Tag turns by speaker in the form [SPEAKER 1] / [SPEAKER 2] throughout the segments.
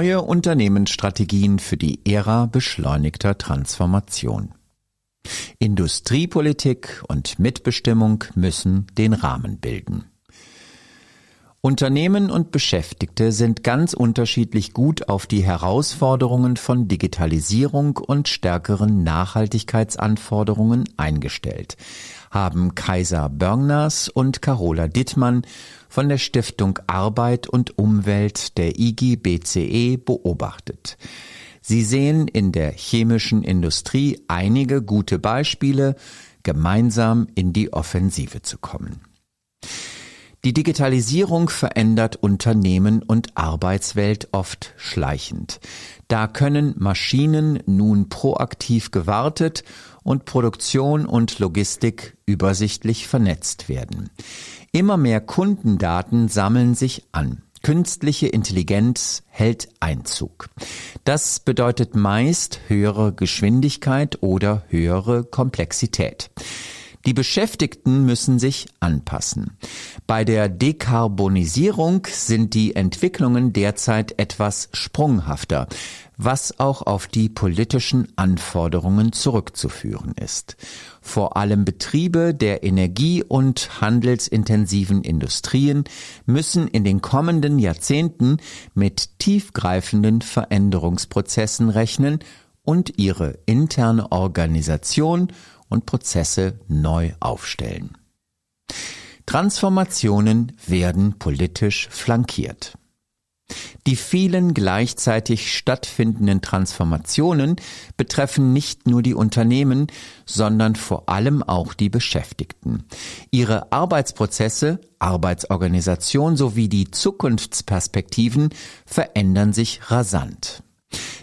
[SPEAKER 1] Neue Unternehmensstrategien für die Ära beschleunigter Transformation. Industriepolitik und Mitbestimmung müssen den Rahmen bilden. Unternehmen und Beschäftigte sind ganz unterschiedlich gut auf die Herausforderungen von Digitalisierung und stärkeren Nachhaltigkeitsanforderungen eingestellt, haben Kaiser Börners und Carola Dittmann von der Stiftung Arbeit und Umwelt der IGBCE beobachtet. Sie sehen in der chemischen Industrie einige gute Beispiele, gemeinsam in die Offensive zu kommen. Die Digitalisierung verändert Unternehmen und Arbeitswelt oft schleichend. Da können Maschinen nun proaktiv gewartet und Produktion und Logistik übersichtlich vernetzt werden. Immer mehr Kundendaten sammeln sich an. Künstliche Intelligenz hält Einzug. Das bedeutet meist höhere Geschwindigkeit oder höhere Komplexität. Die Beschäftigten müssen sich anpassen. Bei der Dekarbonisierung sind die Entwicklungen derzeit etwas sprunghafter, was auch auf die politischen Anforderungen zurückzuführen ist. Vor allem Betriebe der energie- und handelsintensiven Industrien müssen in den kommenden Jahrzehnten mit tiefgreifenden Veränderungsprozessen rechnen und ihre interne Organisation und Prozesse neu aufstellen. Transformationen werden politisch flankiert. Die vielen gleichzeitig stattfindenden Transformationen betreffen nicht nur die Unternehmen, sondern vor allem auch die Beschäftigten. Ihre Arbeitsprozesse, Arbeitsorganisation sowie die Zukunftsperspektiven verändern sich rasant.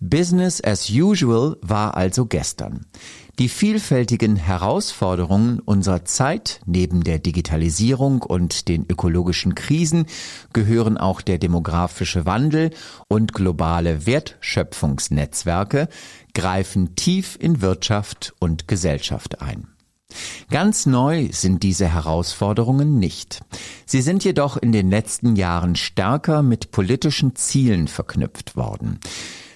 [SPEAKER 1] Business as usual war also gestern. Die vielfältigen Herausforderungen unserer Zeit neben der Digitalisierung und den ökologischen Krisen gehören auch der demografische Wandel und globale Wertschöpfungsnetzwerke greifen tief in Wirtschaft und Gesellschaft ein. Ganz neu sind diese Herausforderungen nicht. Sie sind jedoch in den letzten Jahren stärker mit politischen Zielen verknüpft worden.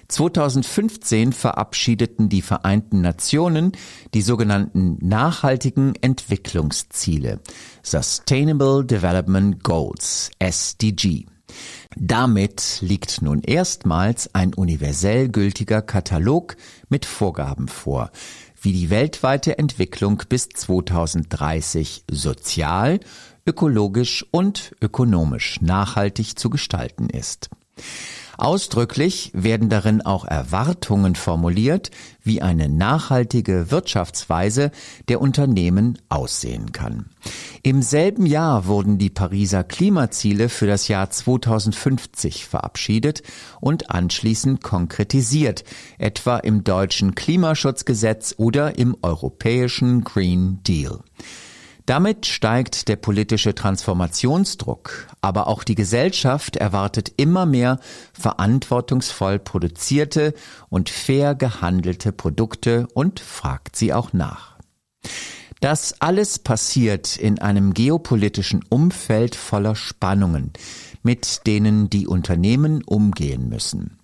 [SPEAKER 1] 2015 verabschiedeten die Vereinten Nationen die sogenannten nachhaltigen Entwicklungsziele, Sustainable Development Goals, SDG. Damit liegt nun erstmals ein universell gültiger Katalog mit Vorgaben vor, wie die weltweite Entwicklung bis 2030 sozial, ökologisch und ökonomisch nachhaltig zu gestalten ist. Ausdrücklich werden darin auch Erwartungen formuliert, wie eine nachhaltige Wirtschaftsweise der Unternehmen aussehen kann. Im selben Jahr wurden die Pariser Klimaziele für das Jahr 2050 verabschiedet und anschließend konkretisiert, etwa im deutschen Klimaschutzgesetz oder im europäischen Green Deal. Damit steigt der politische Transformationsdruck, aber auch die Gesellschaft erwartet immer mehr verantwortungsvoll produzierte und fair gehandelte Produkte und fragt sie auch nach. Das alles passiert in einem geopolitischen Umfeld voller Spannungen, mit denen die Unternehmen umgehen müssen.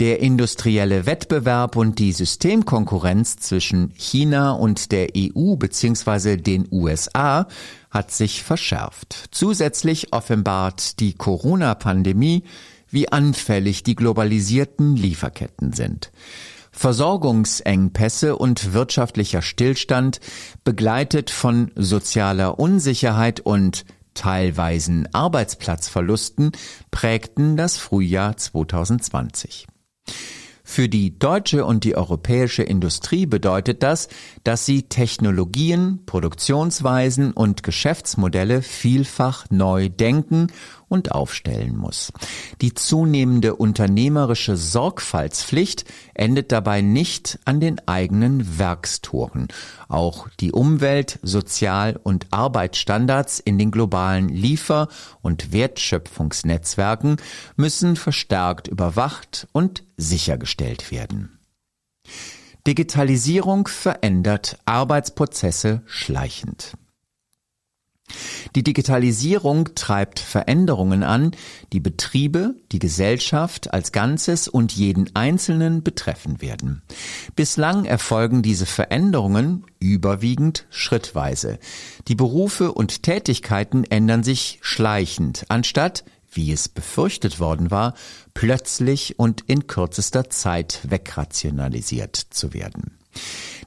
[SPEAKER 1] Der industrielle Wettbewerb und die Systemkonkurrenz zwischen China und der EU bzw. den USA hat sich verschärft. Zusätzlich offenbart die Corona-Pandemie, wie anfällig die globalisierten Lieferketten sind. Versorgungsengpässe und wirtschaftlicher Stillstand, begleitet von sozialer Unsicherheit und teilweisen Arbeitsplatzverlusten, prägten das Frühjahr 2020. Für die deutsche und die europäische Industrie bedeutet das, dass sie Technologien, Produktionsweisen und Geschäftsmodelle vielfach neu denken und aufstellen muss. Die zunehmende unternehmerische Sorgfaltspflicht endet dabei nicht an den eigenen Werkstoren. Auch die Umwelt-, Sozial- und Arbeitsstandards in den globalen Liefer- und Wertschöpfungsnetzwerken müssen verstärkt überwacht und sichergestellt werden. Digitalisierung verändert Arbeitsprozesse schleichend. Die Digitalisierung treibt Veränderungen an, die Betriebe, die Gesellschaft als Ganzes und jeden Einzelnen betreffen werden. Bislang erfolgen diese Veränderungen überwiegend schrittweise. Die Berufe und Tätigkeiten ändern sich schleichend, anstatt wie es befürchtet worden war, plötzlich und in kürzester Zeit wegrationalisiert zu werden.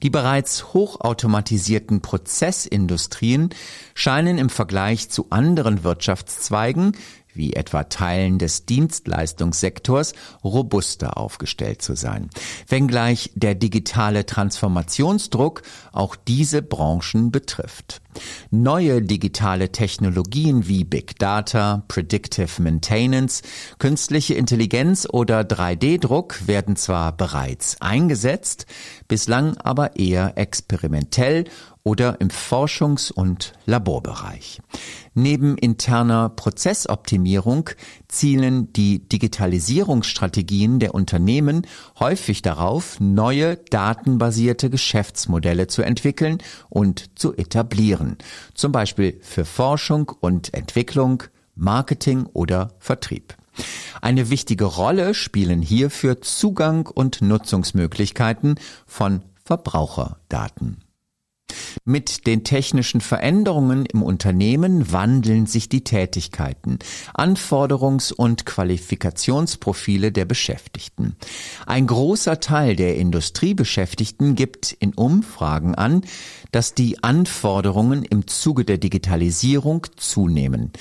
[SPEAKER 1] Die bereits hochautomatisierten Prozessindustrien scheinen im Vergleich zu anderen Wirtschaftszweigen wie etwa Teilen des Dienstleistungssektors, robuster aufgestellt zu sein. Wenngleich der digitale Transformationsdruck auch diese Branchen betrifft. Neue digitale Technologien wie Big Data, Predictive Maintenance, künstliche Intelligenz oder 3D-Druck werden zwar bereits eingesetzt, bislang aber eher experimentell oder im Forschungs- und Laborbereich. Neben interner Prozessoptimierung zielen die Digitalisierungsstrategien der Unternehmen häufig darauf, neue datenbasierte Geschäftsmodelle zu entwickeln und zu etablieren, zum Beispiel für Forschung und Entwicklung, Marketing oder Vertrieb. Eine wichtige Rolle spielen hierfür Zugang und Nutzungsmöglichkeiten von Verbraucherdaten. Mit den technischen Veränderungen im Unternehmen wandeln sich die Tätigkeiten, Anforderungs- und Qualifikationsprofile der Beschäftigten. Ein großer Teil der Industriebeschäftigten gibt in Umfragen an, dass die Anforderungen im Zuge der Digitalisierung zunehmen.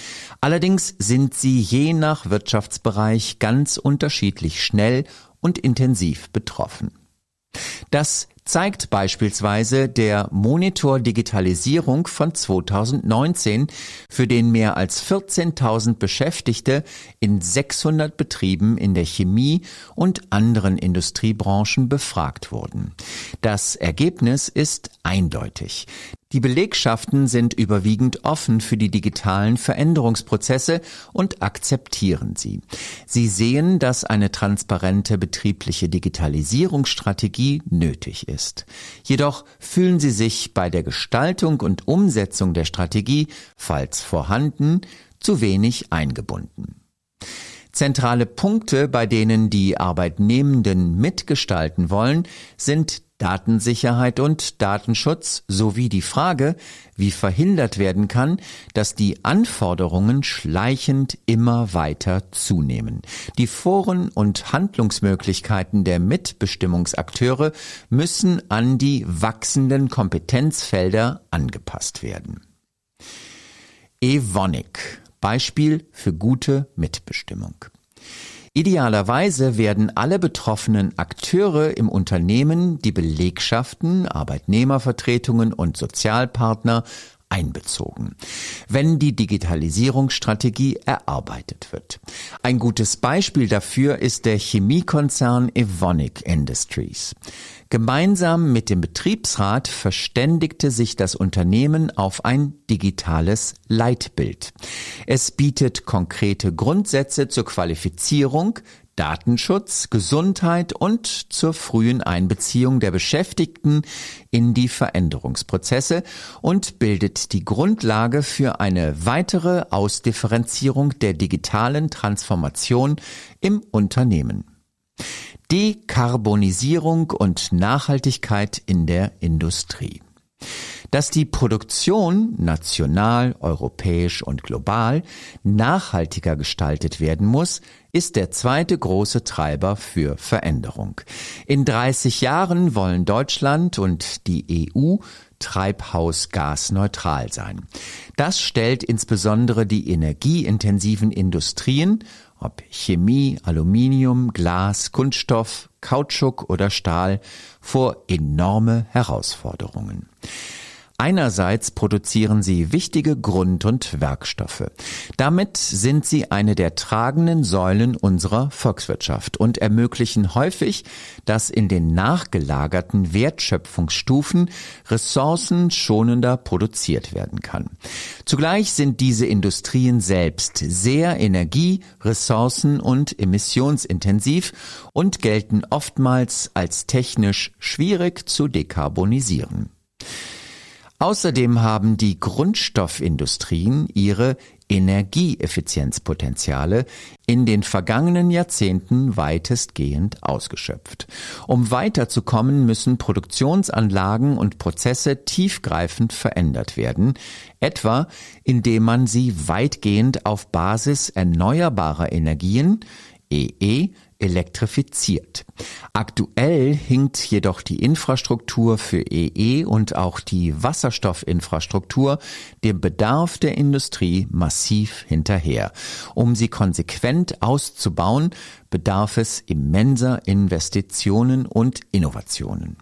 [SPEAKER 1] Allerdings sind sie je nach Wirtschaftsbereich ganz unterschiedlich schnell und intensiv betroffen. Das zeigt beispielsweise der Monitor Digitalisierung von 2019, für den mehr als 14.000 Beschäftigte in 600 Betrieben in der Chemie und anderen Industriebranchen befragt wurden. Das Ergebnis ist eindeutig. Die Belegschaften sind überwiegend offen für die digitalen Veränderungsprozesse und akzeptieren sie. Sie sehen, dass eine transparente betriebliche Digitalisierungsstrategie nötig ist. Jedoch fühlen sie sich bei der Gestaltung und Umsetzung der Strategie, falls vorhanden, zu wenig eingebunden. Zentrale Punkte, bei denen die Arbeitnehmenden mitgestalten wollen, sind Datensicherheit und Datenschutz sowie die Frage, wie verhindert werden kann, dass die Anforderungen schleichend immer weiter zunehmen. Die Foren und Handlungsmöglichkeiten der Mitbestimmungsakteure müssen an die wachsenden Kompetenzfelder angepasst werden. Evonik Beispiel für gute Mitbestimmung. Idealerweise werden alle betroffenen Akteure im Unternehmen, die Belegschaften, Arbeitnehmervertretungen und Sozialpartner einbezogen, wenn die Digitalisierungsstrategie erarbeitet wird. Ein gutes Beispiel dafür ist der Chemiekonzern Evonik Industries. Gemeinsam mit dem Betriebsrat verständigte sich das Unternehmen auf ein digitales Leitbild. Es bietet konkrete Grundsätze zur Qualifizierung, Datenschutz, Gesundheit und zur frühen Einbeziehung der Beschäftigten in die Veränderungsprozesse und bildet die Grundlage für eine weitere Ausdifferenzierung der digitalen Transformation im Unternehmen. Dekarbonisierung und Nachhaltigkeit in der Industrie. Dass die Produktion national, europäisch und global nachhaltiger gestaltet werden muss, ist der zweite große Treiber für Veränderung. In 30 Jahren wollen Deutschland und die EU treibhausgasneutral sein. Das stellt insbesondere die energieintensiven Industrien ob Chemie, Aluminium, Glas, Kunststoff, Kautschuk oder Stahl, vor enorme Herausforderungen. Einerseits produzieren sie wichtige Grund- und Werkstoffe. Damit sind sie eine der tragenden Säulen unserer Volkswirtschaft und ermöglichen häufig, dass in den nachgelagerten Wertschöpfungsstufen ressourcenschonender produziert werden kann. Zugleich sind diese Industrien selbst sehr energie-, ressourcen- und emissionsintensiv und gelten oftmals als technisch schwierig zu dekarbonisieren. Außerdem haben die Grundstoffindustrien ihre Energieeffizienzpotenziale in den vergangenen Jahrzehnten weitestgehend ausgeschöpft. Um weiterzukommen, müssen Produktionsanlagen und Prozesse tiefgreifend verändert werden, etwa indem man sie weitgehend auf Basis erneuerbarer Energien EE elektrifiziert. Aktuell hinkt jedoch die Infrastruktur für EE und auch die Wasserstoffinfrastruktur dem Bedarf der Industrie massiv hinterher. Um sie konsequent auszubauen, bedarf es immenser Investitionen und Innovationen.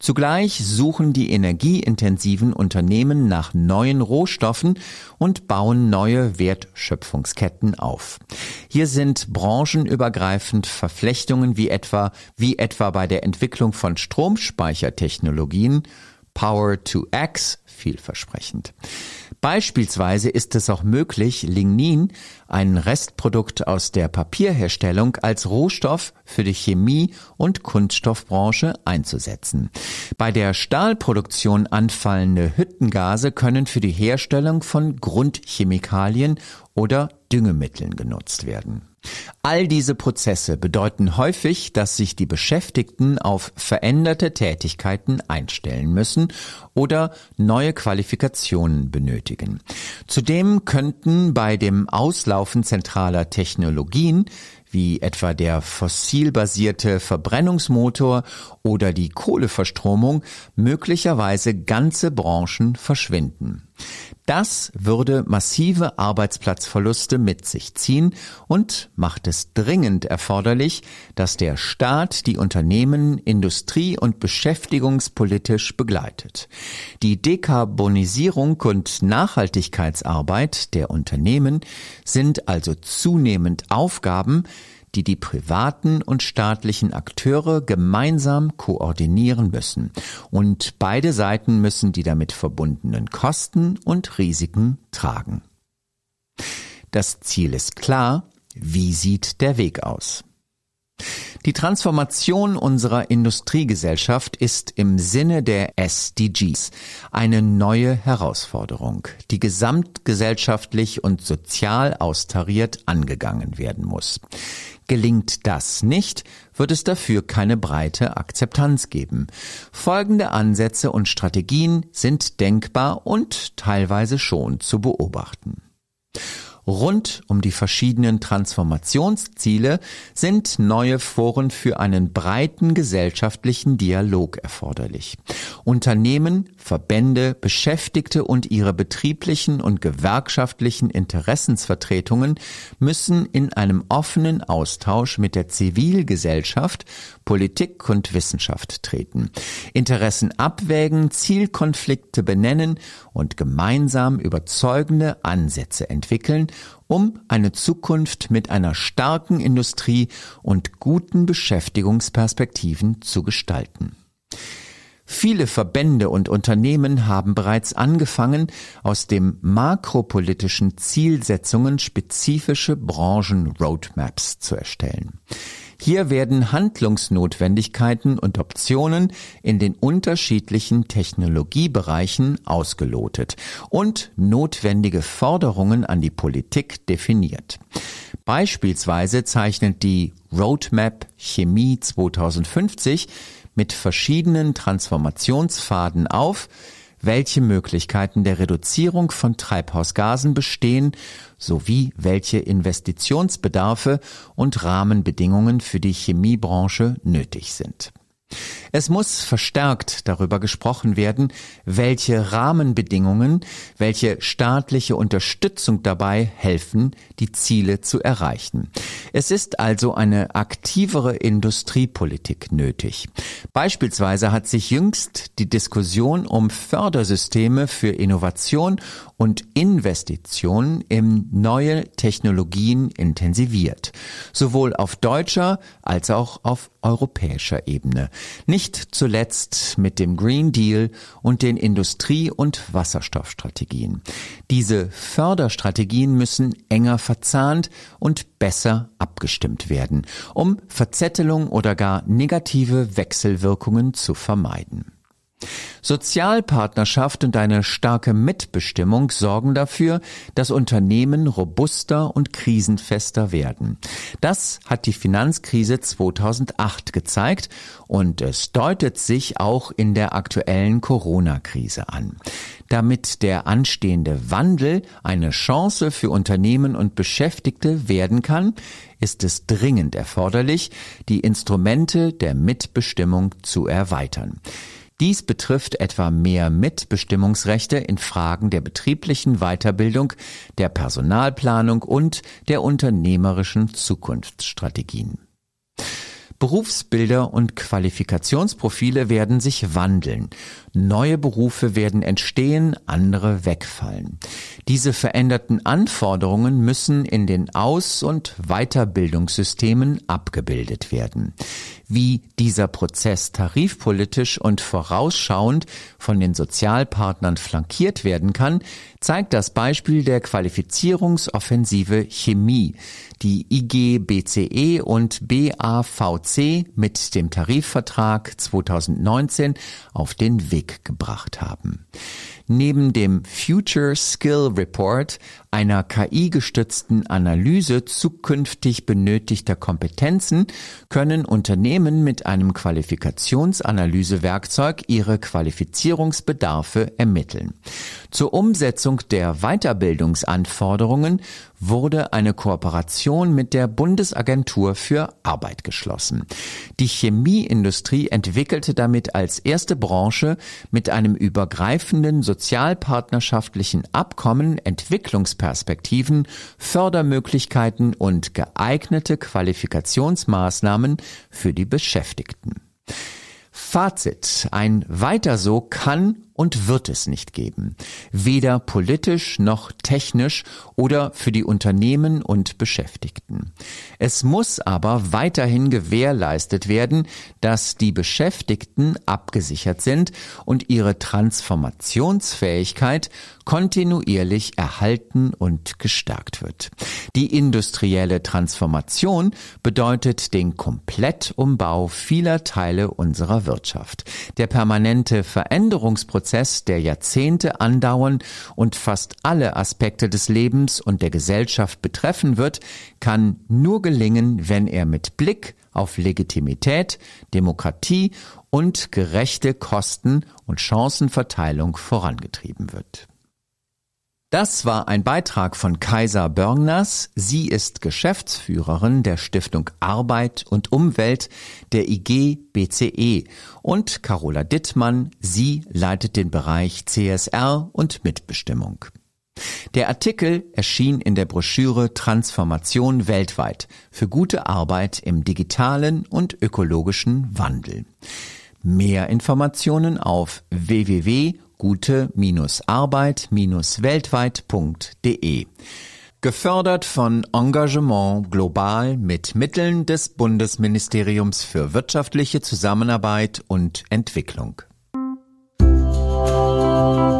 [SPEAKER 1] Zugleich suchen die energieintensiven Unternehmen nach neuen Rohstoffen und bauen neue Wertschöpfungsketten auf. Hier sind branchenübergreifend Verflechtungen wie etwa, wie etwa bei der Entwicklung von Stromspeichertechnologien Power to X vielversprechend. Beispielsweise ist es auch möglich, Lignin, ein Restprodukt aus der Papierherstellung, als Rohstoff für die Chemie- und Kunststoffbranche einzusetzen. Bei der Stahlproduktion anfallende Hüttengase können für die Herstellung von Grundchemikalien oder Düngemitteln genutzt werden. All diese Prozesse bedeuten häufig, dass sich die Beschäftigten auf veränderte Tätigkeiten einstellen müssen oder neue Qualifikationen benötigen. Zudem könnten bei dem Auslaufen zentraler Technologien wie etwa der fossilbasierte Verbrennungsmotor oder die Kohleverstromung möglicherweise ganze Branchen verschwinden. Das würde massive Arbeitsplatzverluste mit sich ziehen und macht es dringend erforderlich, dass der Staat die Unternehmen industrie- und beschäftigungspolitisch begleitet. Die Dekarbonisierung und Nachhaltigkeitsarbeit der Unternehmen sind also zunehmend Aufgaben, die die privaten und staatlichen Akteure gemeinsam koordinieren müssen. Und beide Seiten müssen die damit verbundenen Kosten und Risiken tragen. Das Ziel ist klar. Wie sieht der Weg aus? Die Transformation unserer Industriegesellschaft ist im Sinne der SDGs eine neue Herausforderung, die gesamtgesellschaftlich und sozial austariert angegangen werden muss. Gelingt das nicht, wird es dafür keine breite Akzeptanz geben. Folgende Ansätze und Strategien sind denkbar und teilweise schon zu beobachten. Rund um die verschiedenen Transformationsziele sind neue Foren für einen breiten gesellschaftlichen Dialog erforderlich. Unternehmen, Verbände, Beschäftigte und ihre betrieblichen und gewerkschaftlichen Interessensvertretungen müssen in einem offenen Austausch mit der Zivilgesellschaft, Politik und Wissenschaft treten, Interessen abwägen, Zielkonflikte benennen und gemeinsam überzeugende Ansätze entwickeln, um eine Zukunft mit einer starken Industrie und guten Beschäftigungsperspektiven zu gestalten. Viele Verbände und Unternehmen haben bereits angefangen, aus dem makropolitischen Zielsetzungen spezifische Branchen-Roadmaps zu erstellen. Hier werden Handlungsnotwendigkeiten und Optionen in den unterschiedlichen Technologiebereichen ausgelotet und notwendige Forderungen an die Politik definiert. Beispielsweise zeichnet die Roadmap Chemie 2050 mit verschiedenen Transformationspfaden auf, welche Möglichkeiten der Reduzierung von Treibhausgasen bestehen sowie welche Investitionsbedarfe und Rahmenbedingungen für die Chemiebranche nötig sind. Es muss verstärkt darüber gesprochen werden, welche Rahmenbedingungen, welche staatliche Unterstützung dabei helfen, die Ziele zu erreichen. Es ist also eine aktivere Industriepolitik nötig. Beispielsweise hat sich jüngst die Diskussion um Fördersysteme für Innovation und Investitionen in neue Technologien intensiviert, sowohl auf deutscher als auch auf europäischer Ebene. Nicht zuletzt mit dem Green Deal und den Industrie- und Wasserstoffstrategien. Diese Förderstrategien müssen enger verzahnt und besser abgestimmt werden, um Verzettelung oder gar negative Wechselwirkungen zu vermeiden. Sozialpartnerschaft und eine starke Mitbestimmung sorgen dafür, dass Unternehmen robuster und krisenfester werden. Das hat die Finanzkrise 2008 gezeigt und es deutet sich auch in der aktuellen Corona-Krise an. Damit der anstehende Wandel eine Chance für Unternehmen und Beschäftigte werden kann, ist es dringend erforderlich, die Instrumente der Mitbestimmung zu erweitern. Dies betrifft etwa mehr Mitbestimmungsrechte in Fragen der betrieblichen Weiterbildung, der Personalplanung und der unternehmerischen Zukunftsstrategien. Berufsbilder und Qualifikationsprofile werden sich wandeln. Neue Berufe werden entstehen, andere wegfallen. Diese veränderten Anforderungen müssen in den Aus- und Weiterbildungssystemen abgebildet werden. Wie dieser Prozess tarifpolitisch und vorausschauend von den Sozialpartnern flankiert werden kann, zeigt das Beispiel der Qualifizierungsoffensive Chemie, die IG BCE und BAVC mit dem Tarifvertrag 2019 auf den Weg gebracht haben. Neben dem Future Skill Report, einer KI-gestützten Analyse zukünftig benötigter Kompetenzen, können Unternehmen mit einem Qualifikationsanalysewerkzeug ihre Qualifizierungsbedarfe ermitteln. Zur Umsetzung der Weiterbildungsanforderungen wurde eine Kooperation mit der Bundesagentur für Arbeit geschlossen. Die Chemieindustrie entwickelte damit als erste Branche mit einem übergreifenden sozialpartnerschaftlichen Abkommen Entwicklungsperspektiven, Fördermöglichkeiten und geeignete Qualifikationsmaßnahmen für die Beschäftigten. Fazit. Ein Weiter so kann und wird es nicht geben. Weder politisch noch technisch oder für die Unternehmen und Beschäftigten. Es muss aber weiterhin gewährleistet werden, dass die Beschäftigten abgesichert sind und ihre Transformationsfähigkeit kontinuierlich erhalten und gestärkt wird. Die industrielle Transformation bedeutet den Komplettumbau vieler Teile unserer Wirtschaft. Der permanente Veränderungsprozess Prozess, der Jahrzehnte andauern und fast alle Aspekte des Lebens und der Gesellschaft betreffen wird, kann nur gelingen, wenn er mit Blick auf Legitimität, Demokratie und gerechte Kosten- und Chancenverteilung vorangetrieben wird. Das war ein Beitrag von Kaiser Börners. Sie ist Geschäftsführerin der Stiftung Arbeit und Umwelt der IG BCE und Carola Dittmann. Sie leitet den Bereich CSR und Mitbestimmung. Der Artikel erschien in der Broschüre Transformation weltweit für gute Arbeit im digitalen und ökologischen Wandel. Mehr Informationen auf www gute-arbeit-weltweit.de. Gefördert von Engagement Global mit Mitteln des Bundesministeriums für wirtschaftliche Zusammenarbeit und Entwicklung. Musik